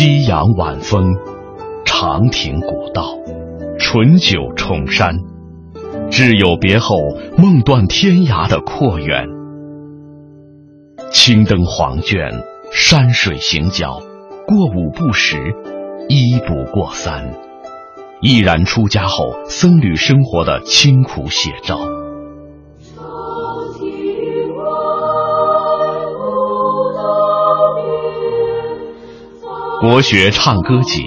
夕阳晚风，长亭古道，醇酒重山，挚友别后，梦断天涯的阔远。青灯黄卷，山水行脚，过五不食，一不过三，毅然出家后僧侣生活的清苦写照。国学唱歌集、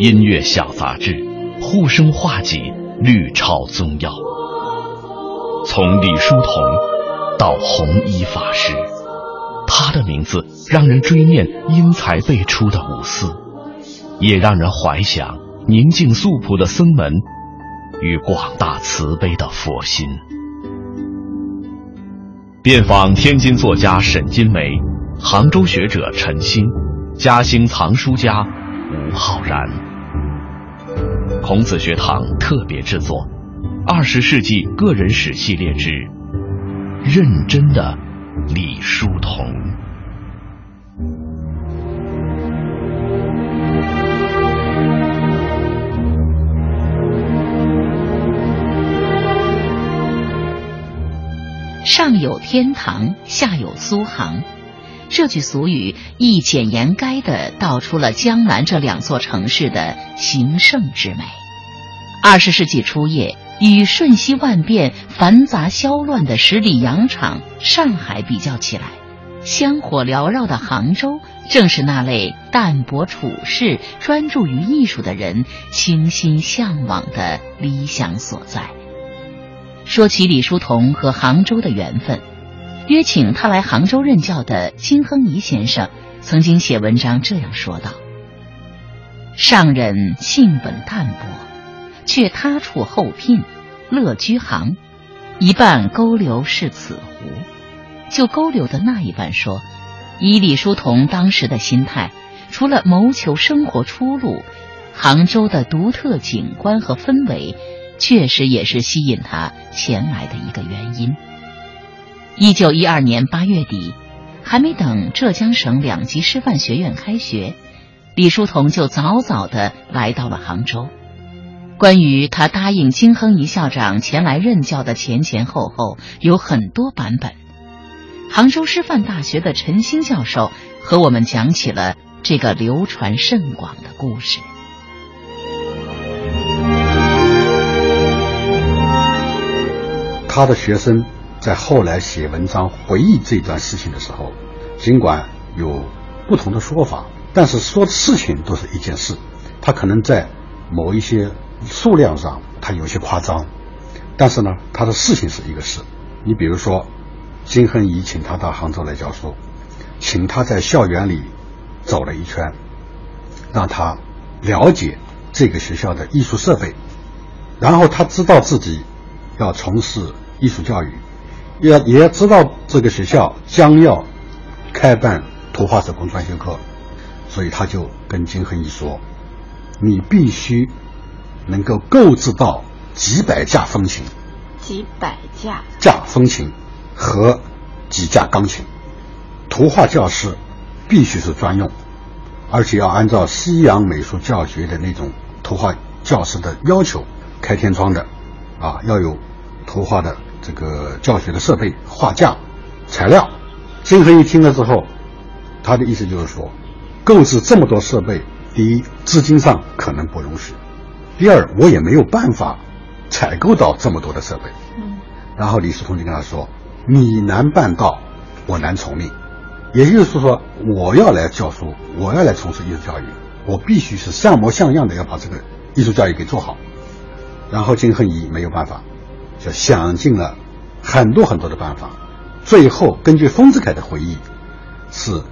音乐小杂志、护生画集、律抄宗要，从李叔同到弘一法师，他的名字让人追念因才辈出的五四，也让人怀想宁静素朴的僧门与广大慈悲的佛心。遍访天津作家沈金梅，杭州学者陈欣。嘉兴藏书家吴浩然，孔子学堂特别制作《二十世纪个人史系列之认真的李叔同》。上有天堂，下有苏杭。这句俗语一简言赅地道出了江南这两座城市的兴盛之美。二十世纪初叶，与瞬息万变、繁杂嚣乱的十里洋场上海比较起来，香火缭绕的杭州，正是那类淡泊处世、专注于艺术的人倾心向往的理想所在。说起李叔同和杭州的缘分。约请他来杭州任教的金亨颐先生曾经写文章这样说道：“上人性本淡泊，却他处后聘，乐居杭，一半勾留是此湖。就勾留的那一半说，以李叔同当时的心态，除了谋求生活出路，杭州的独特景观和氛围，确实也是吸引他前来的一个原因。”一九一二年八月底，还没等浙江省两级师范学院开学，李叔同就早早的来到了杭州。关于他答应金亨颐校长前来任教的前前后后，有很多版本。杭州师范大学的陈星教授和我们讲起了这个流传甚广的故事。他的学生。在后来写文章回忆这段事情的时候，尽管有不同的说法，但是说的事情都是一件事。他可能在某一些数量上他有些夸张，但是呢，他的事情是一个事。你比如说，金亨怡请他到杭州来教书，请他在校园里走了一圈，让他了解这个学校的艺术设备，然后他知道自己要从事艺术教育。也也知道这个学校将要开办图画手工专修课，所以他就跟金恒一说：“你必须能够购置到几百架风琴，几百架架风琴和几架钢琴。图画教室必须是专用，而且要按照西洋美术教学的那种图画教室的要求，开天窗的，啊，要有图画的。”这个教学的设备、画架、材料，金恒一听了之后，他的意思就是说，购置这么多设备，第一，资金上可能不容许；第二，我也没有办法采购到这么多的设备。嗯。然后李叔同就跟他说：“你难办到，我难从命。”也就是说，我要来教书，我要来从事艺术教育，我必须是像模像样的要把这个艺术教育给做好。然后金恒一没有办法。就想尽了很多很多的办法，最后根据丰子恺的回忆，是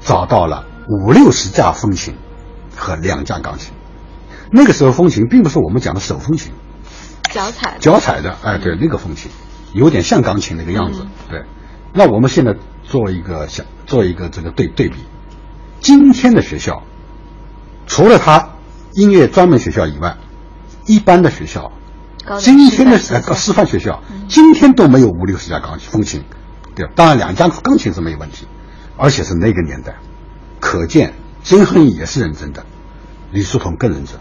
找到了五六十架风琴和两架钢琴。那个时候风琴并不是我们讲的手风琴，脚踩脚踩的，哎，对，那个风琴有点像钢琴那个样子。对，那我们现在做一个想做一个这个对对比，今天的学校除了他音乐专门学校以外，一般的学校。今天的呃师范学校，今天都没有五六十架钢琴风琴，对，当然两架钢琴是没有问题，而且是那个年代，可见金亨义也是认真的，李叔同更认真。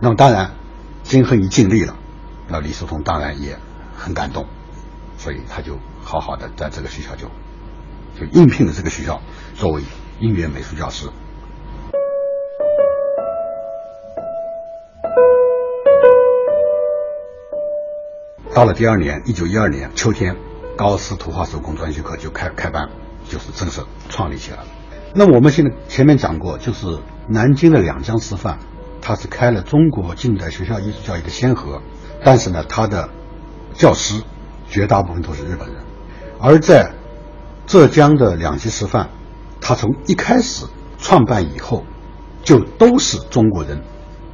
那么当然，金亨一尽力了，那李叔同当然也很感动，所以他就好好的在这个学校就就应聘了这个学校作为音乐美术教师。到了第二年，一九一二年秋天，高斯图画手工专修课就开开班，就是正式创立起来了。那我们现在前面讲过，就是南京的两江师范，它是开了中国近代学校艺术教育的先河，但是呢，它的教师绝大部分都是日本人，而在浙江的两级师范，它从一开始创办以后，就都是中国人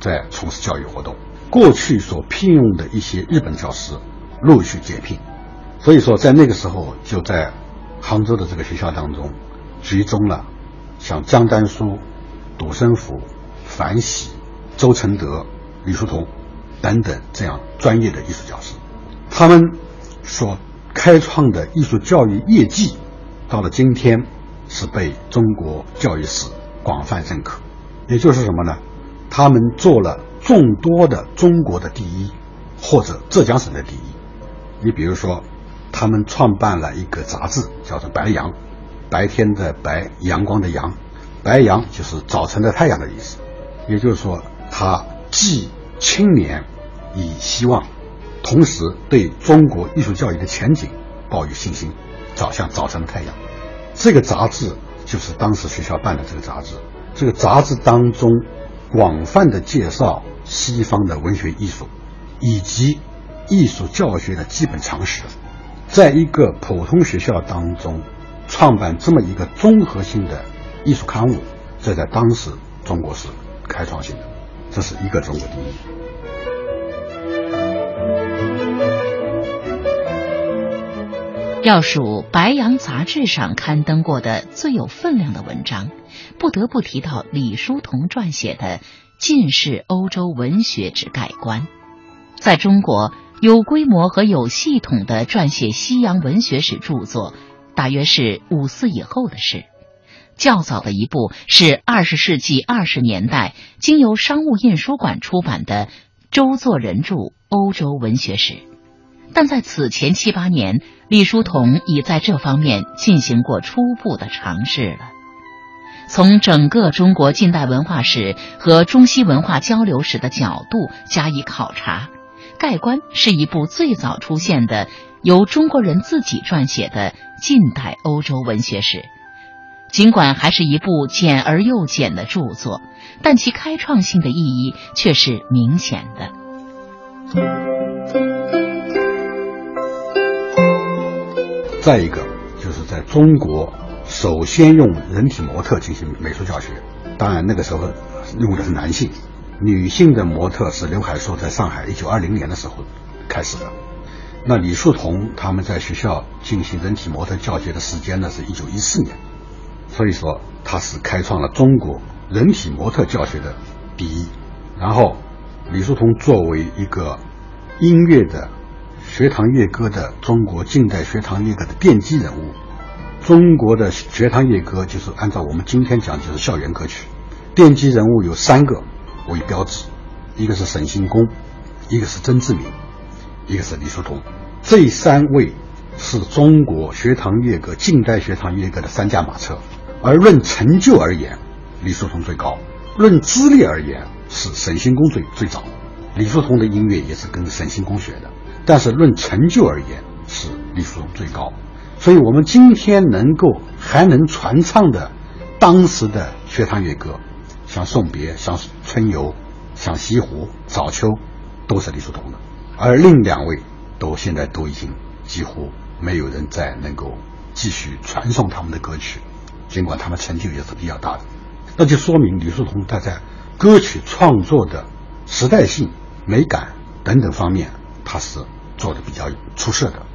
在从事教育活动。过去所聘用的一些日本教师陆续解聘，所以说在那个时候就在杭州的这个学校当中集中了像江丹书、杜生甫、樊喜、周承德、李叔同等等这样专业的艺术教师，他们所开创的艺术教育业绩，到了今天是被中国教育史广泛认可。也就是什么呢？他们做了。众多的中国的第一，或者浙江省的第一。你比如说，他们创办了一个杂志，叫做《白羊》，白天的白，阳光的阳，白羊就是早晨的太阳的意思。也就是说，他既青年，以希望，同时对中国艺术教育的前景抱有信心，早向早晨的太阳。这个杂志就是当时学校办的这个杂志。这个杂志当中广泛的介绍。西方的文学艺术，以及艺术教学的基本常识，在一个普通学校当中创办这么一个综合性的艺术刊物，这在当时中国是开创性的，这是一个中国第一。要数《白羊》杂志上刊登过的最有分量的文章，不得不提到李叔同撰写的。近世欧洲文学之概观，在中国有规模和有系统的撰写西洋文学史著作，大约是五四以后的事。较早的一部是二十世纪二十年代经由商务印书馆出版的《周作人著欧洲文学史》，但在此前七八年，李叔同已在这方面进行过初步的尝试了。从整个中国近代文化史和中西文化交流史的角度加以考察，《盖棺》是一部最早出现的由中国人自己撰写的近代欧洲文学史。尽管还是一部简而又简的著作，但其开创性的意义却是明显的。再一个，就是在中国。首先用人体模特进行美术教学，当然那个时候用的是男性，女性的模特是刘海粟在上海一九二零年的时候开始的。那李叔同他们在学校进行人体模特教学的时间呢是一九一四年，所以说他是开创了中国人体模特教学的第一。然后李叔同作为一个音乐的学堂乐歌的中国近代学堂乐歌的奠基人物。中国的学堂乐歌就是按照我们今天讲，就是校园歌曲。奠基人物有三个为标志，一个是沈星公，一个是曾志敏，一个是李叔同。这三位是中国学堂乐歌、近代学堂乐歌的三驾马车。而论成就而言，李叔同最高；论资历而言，是沈星公最最早。李叔同的音乐也是跟沈星公学的，但是论成就而言，是李叔同最高。所以，我们今天能够还能传唱的当时的学堂乐歌，像《送别》、像《春游》、像《西湖》、《早秋》，都是李叔同的。而另两位都现在都已经几乎没有人再能够继续传颂他们的歌曲，尽管他们成就也是比较大的。那就说明李叔同他在歌曲创作的时代性、美感等等方面，他是做的比较出色的。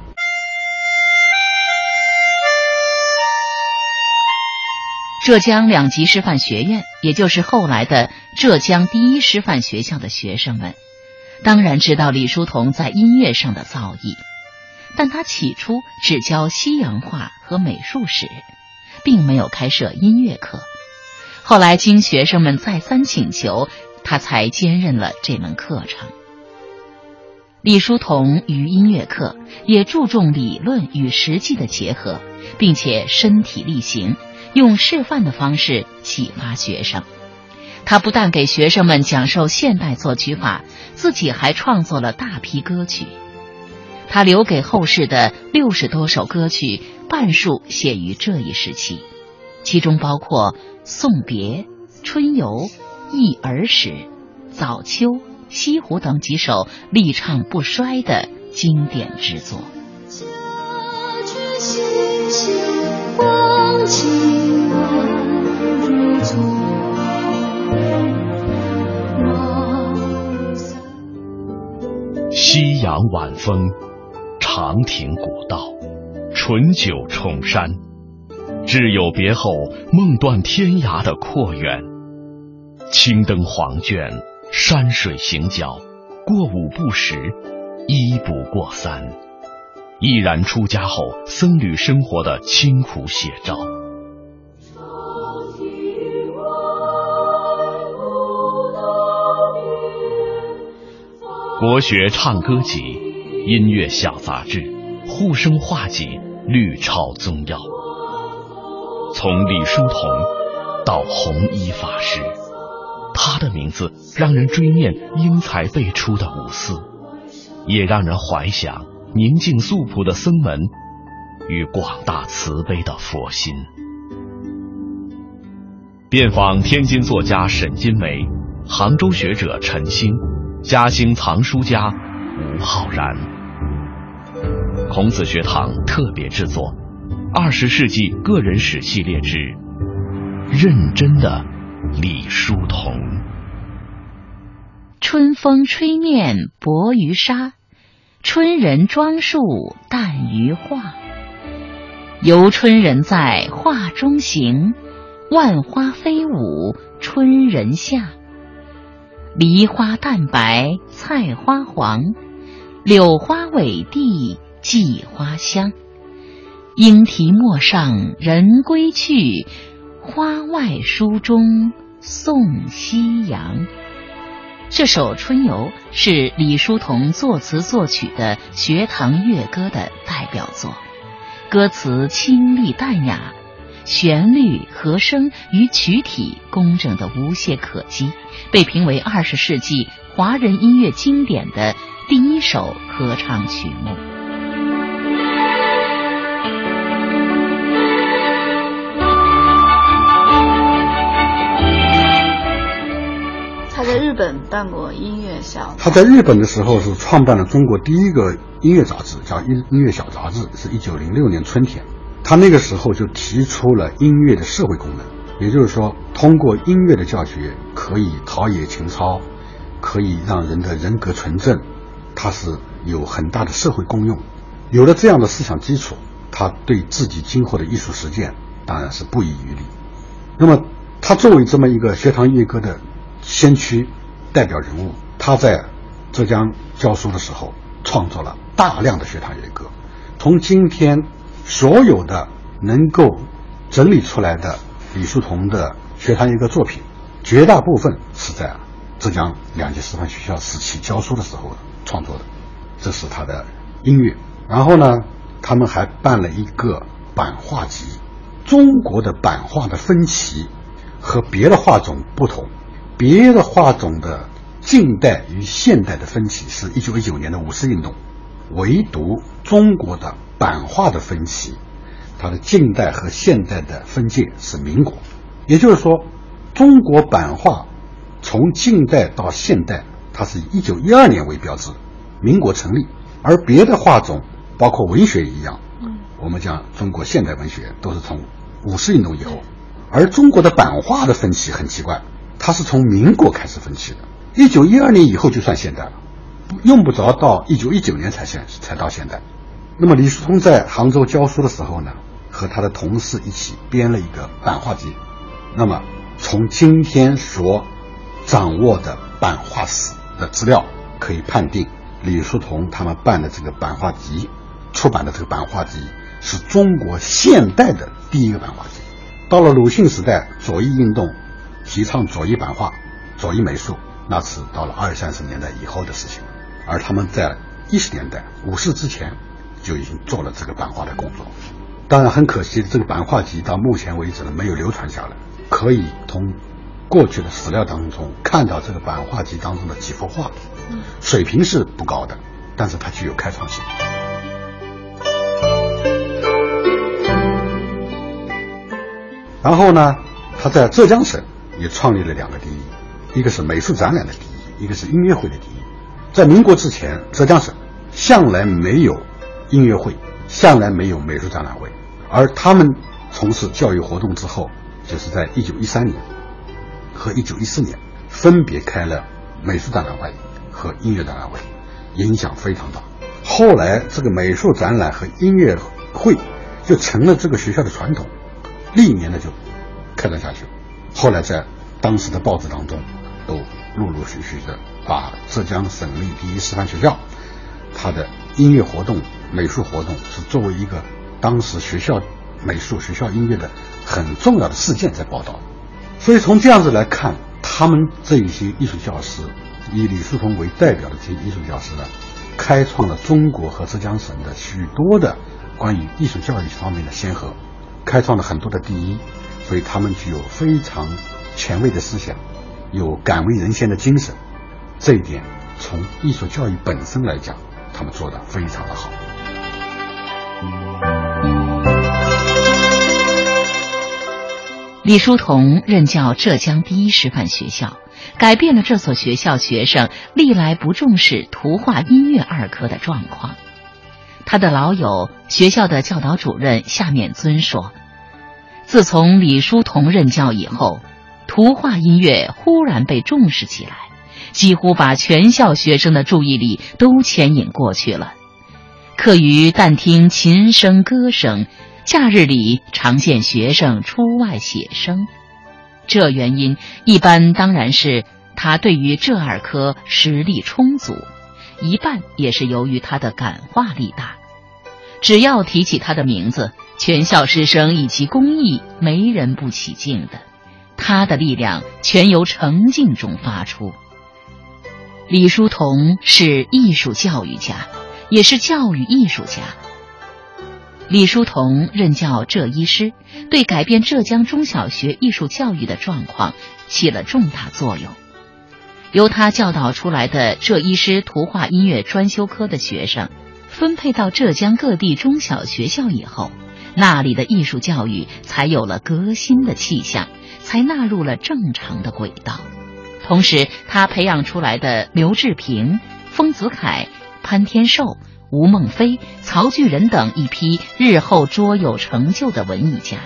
浙江两级师范学院，也就是后来的浙江第一师范学校的学生们，当然知道李叔同在音乐上的造诣，但他起初只教西洋画和美术史，并没有开设音乐课。后来经学生们再三请求，他才兼任了这门课程。李叔同于音乐课也注重理论与实际的结合，并且身体力行，用示范的方式启发学生。他不但给学生们讲授现代作曲法，自己还创作了大批歌曲。他留给后世的六十多首歌曲，半数写于这一时期，其中包括《送别》《春游》《忆儿时》《早秋》《西湖》等几首历唱不衰的经典之作。家夕阳晚风。长亭古道，醇酒重山，挚友别后，梦断天涯的阔远。青灯黄卷，山水行脚，过五不十，一不过三，毅然出家后僧侣生活的清苦写照。国学唱歌集。音乐小杂志，护生画集，绿超宗耀。从李叔同到弘一法师，他的名字让人追念英才辈出的五四，也让人怀想宁静素朴的僧门与广大慈悲的佛心。遍访天津作家沈金梅，杭州学者陈星，嘉兴藏书家吴浩然。孔子学堂特别制作《二十世纪个人史系列之认真的李叔同》。春风吹面薄于纱，春人妆束淡于画。游春人在画中行，万花飞舞春人下。梨花淡白菜花黄，柳花委地。寄花香，莺啼陌上人归去，花外书中送夕阳。这首《春游》是李叔同作词作曲的学堂乐歌的代表作，歌词清丽淡雅，旋律、和声与曲体工整的无懈可击，被评为二十世纪华人音乐经典的第一首合唱曲目。日本办过音乐小。他在日本的时候是创办了中国第一个音乐杂志，叫《音音乐小杂志》，是一九零六年春天。他那个时候就提出了音乐的社会功能，也就是说，通过音乐的教学可以陶冶情操，可以让人的人格纯正，它是有很大的社会功用。有了这样的思想基础，他对自己今后的艺术实践当然是不遗余力。那么，他作为这么一个学堂乐歌的。先驱代表人物，他在浙江教书的时候，创作了大量的学堂乐歌。从今天所有的能够整理出来的李叔同的学堂乐歌作品，绝大部分是在浙江两级师范学校时期教书的时候创作的。这是他的音乐。然后呢，他们还办了一个版画集。中国的版画的分歧和别的画种不同。别的画种的近代与现代的分歧是一九一九年的五四运动，唯独中国的版画的分歧，它的近代和现代的分界是民国。也就是说，中国版画从近代到现代，它是以一九一二年为标志，民国成立。而别的画种，包括文学一样，嗯我们讲中国现代文学都是从五四运动以后，而中国的版画的分歧很奇怪。它是从民国开始分期的，一九一二年以后就算现代了，用不着到一九一九年才现才到现代。那么李叔同在杭州教书的时候呢，和他的同事一起编了一个版画集。那么从今天所掌握的版画史的资料，可以判定李叔同他们办的这个版画集出版的这个版画集是中国现代的第一个版画集。到了鲁迅时代，左翼运动。提倡左翼版画、左翼美术，那是到了二三十年代以后的事情，而他们在一十年代五四之前就已经做了这个版画的工作。当然很可惜，这个版画集到目前为止呢没有流传下来。可以从过去的史料当中看到这个版画集当中的几幅画，水平是不高的，但是它具有开创性。然后呢，他在浙江省也创立了两个第一，一个是美术展览的第一，一个是音乐会的第一。在民国之前，浙江省向来没有音乐会，向来没有美术展览会，而他们从事教育活动之后，就是在一九一三年和一九一四年分别开了美术展览会和音乐展览会，影响非常大。后来，这个美术展览和音乐会就成了这个学校的传统。历年的就开展下去了，后来在当时的报纸当中，都陆陆续续的把浙江省立第一师范学校它的音乐活动、美术活动是作为一个当时学校美术、学校音乐的很重要的事件在报道。所以从这样子来看，他们这一些艺术教师，以李叔同为代表的这些艺术教师呢，开创了中国和浙江省的许多的关于艺术教育方面的先河。开创了很多的第一，所以他们具有非常前卫的思想，有敢为人先的精神。这一点从艺术教育本身来讲，他们做的非常的好。李叔同任教浙江第一师范学校，改变了这所学校学生历来不重视图画、音乐二科的状况。他的老友、学校的教导主任夏勉尊说：“自从李叔同任教以后，图画音乐忽然被重视起来，几乎把全校学生的注意力都牵引过去了。课余但听琴声、歌声，假日里常见学生出外写生。这原因一般当然是他对于这二科实力充足。”一半也是由于他的感化力大，只要提起他的名字，全校师生以其公益没人不起劲的。他的力量全由诚敬中发出。李叔同是艺术教育家，也是教育艺术家。李叔同任教浙一师，对改变浙江中小学艺术教育的状况起了重大作用。由他教导出来的浙一师图画音乐专修科的学生，分配到浙江各地中小学校以后，那里的艺术教育才有了革新的气象，才纳入了正常的轨道。同时，他培养出来的刘志平、丰子恺、潘天寿、吴孟非、曹巨人等一批日后卓有成就的文艺家，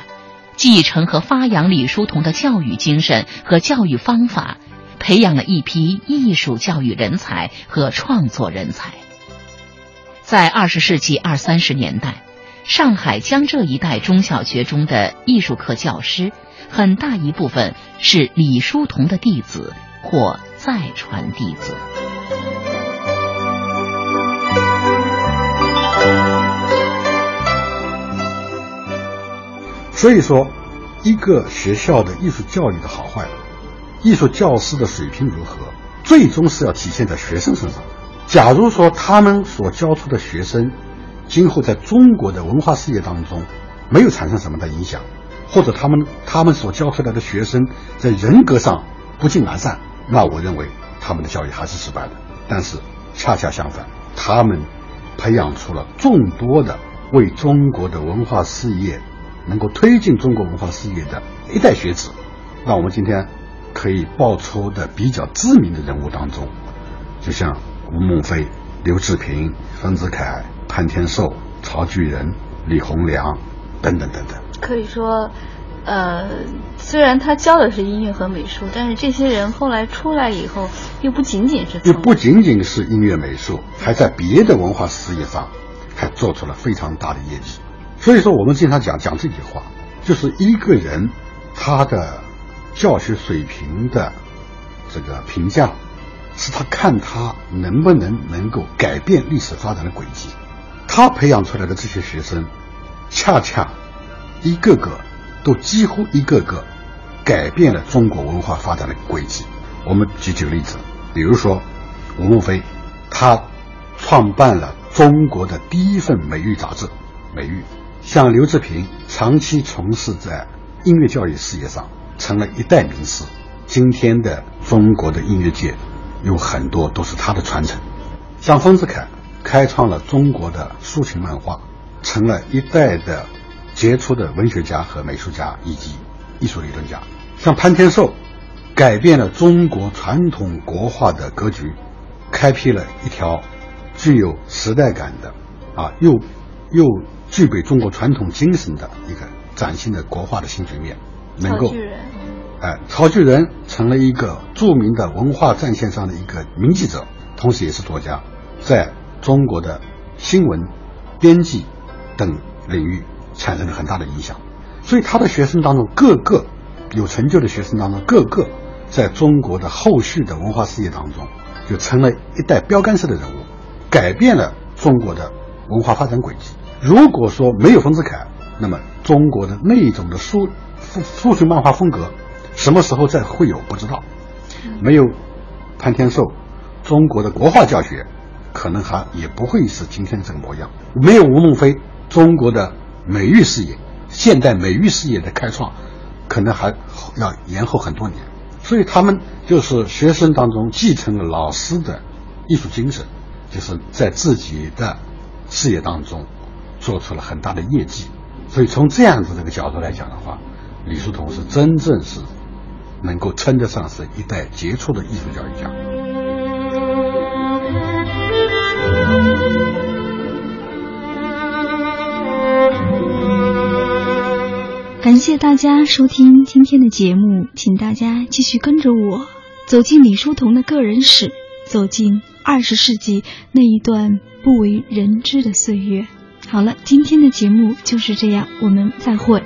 继承和发扬李叔同的教育精神和教育方法。培养了一批艺术教育人才和创作人才。在二十世纪二三十年代，上海江浙一带中小学中的艺术课教师，很大一部分是李叔同的弟子或再传弟子。所以说，一个学校的艺术教育的好坏。艺术教师的水平如何，最终是要体现在学生身上。假如说他们所教出的学生，今后在中国的文化事业当中没有产生什么的影响，或者他们他们所教出来的学生在人格上不尽完善，那我认为他们的教育还是失败的。但是恰恰相反，他们培养出了众多的为中国的文化事业能够推进中国文化事业的一代学子。那我们今天。可以报出的比较知名的人物当中，就像吴孟非、刘志平、丰子恺、潘天寿、曹巨人、李洪良等等等等。可以说，呃，虽然他教的是音乐和美术，但是这些人后来出来以后，又不仅仅是又不仅仅是音乐美术，还在别的文化事业上还做出了非常大的业绩。所以说，我们经常讲讲这句话，就是一个人他的。教学水平的这个评价，是他看他能不能能够改变历史发展的轨迹。他培养出来的这些学生，恰恰一个个都几乎一个个改变了中国文化发展的轨迹。我们举几个例子，比如说吴孟非，他创办了中国的第一份美育杂志《美育》，像刘志平长期从事在音乐教育事业上，成了一代名师。今天的中国的音乐界有很多都是他的传承，像丰子恺开创了中国的抒情漫画，成了一代的杰出的文学家和美术家以及艺术理论家。像潘天寿，改变了中国传统国画的格局，开辟了一条具有时代感的啊又又具备中国传统精神的一个崭新的国画的新局面，能够。哎，曹巨人成了一个著名的文化战线上的一个名记者，同时也是作家，在中国的新闻、编辑等领域产生了很大的影响。所以他的学生当中，个个有成就的学生当中，个个在中国的后续的文化事业当中，就成了一代标杆式的人物，改变了中国的文化发展轨迹。如果说没有丰子恺，那么中国的那种的书书书学漫画风格。什么时候再会有不知道，没有潘天寿，中国的国画教学可能还也不会是今天这个模样。没有吴孟非，中国的美育事业、现代美育事业的开创，可能还要延后很多年。所以他们就是学生当中继承了老师的艺术精神，就是在自己的事业当中做出了很大的业绩。所以从这样子这个角度来讲的话，李叔同是真正是。能够称得上是一代杰出的艺术教育家。感谢大家收听今天的节目，请大家继续跟着我走进李叔同的个人史，走进二十世纪那一段不为人知的岁月。好了，今天的节目就是这样，我们再会。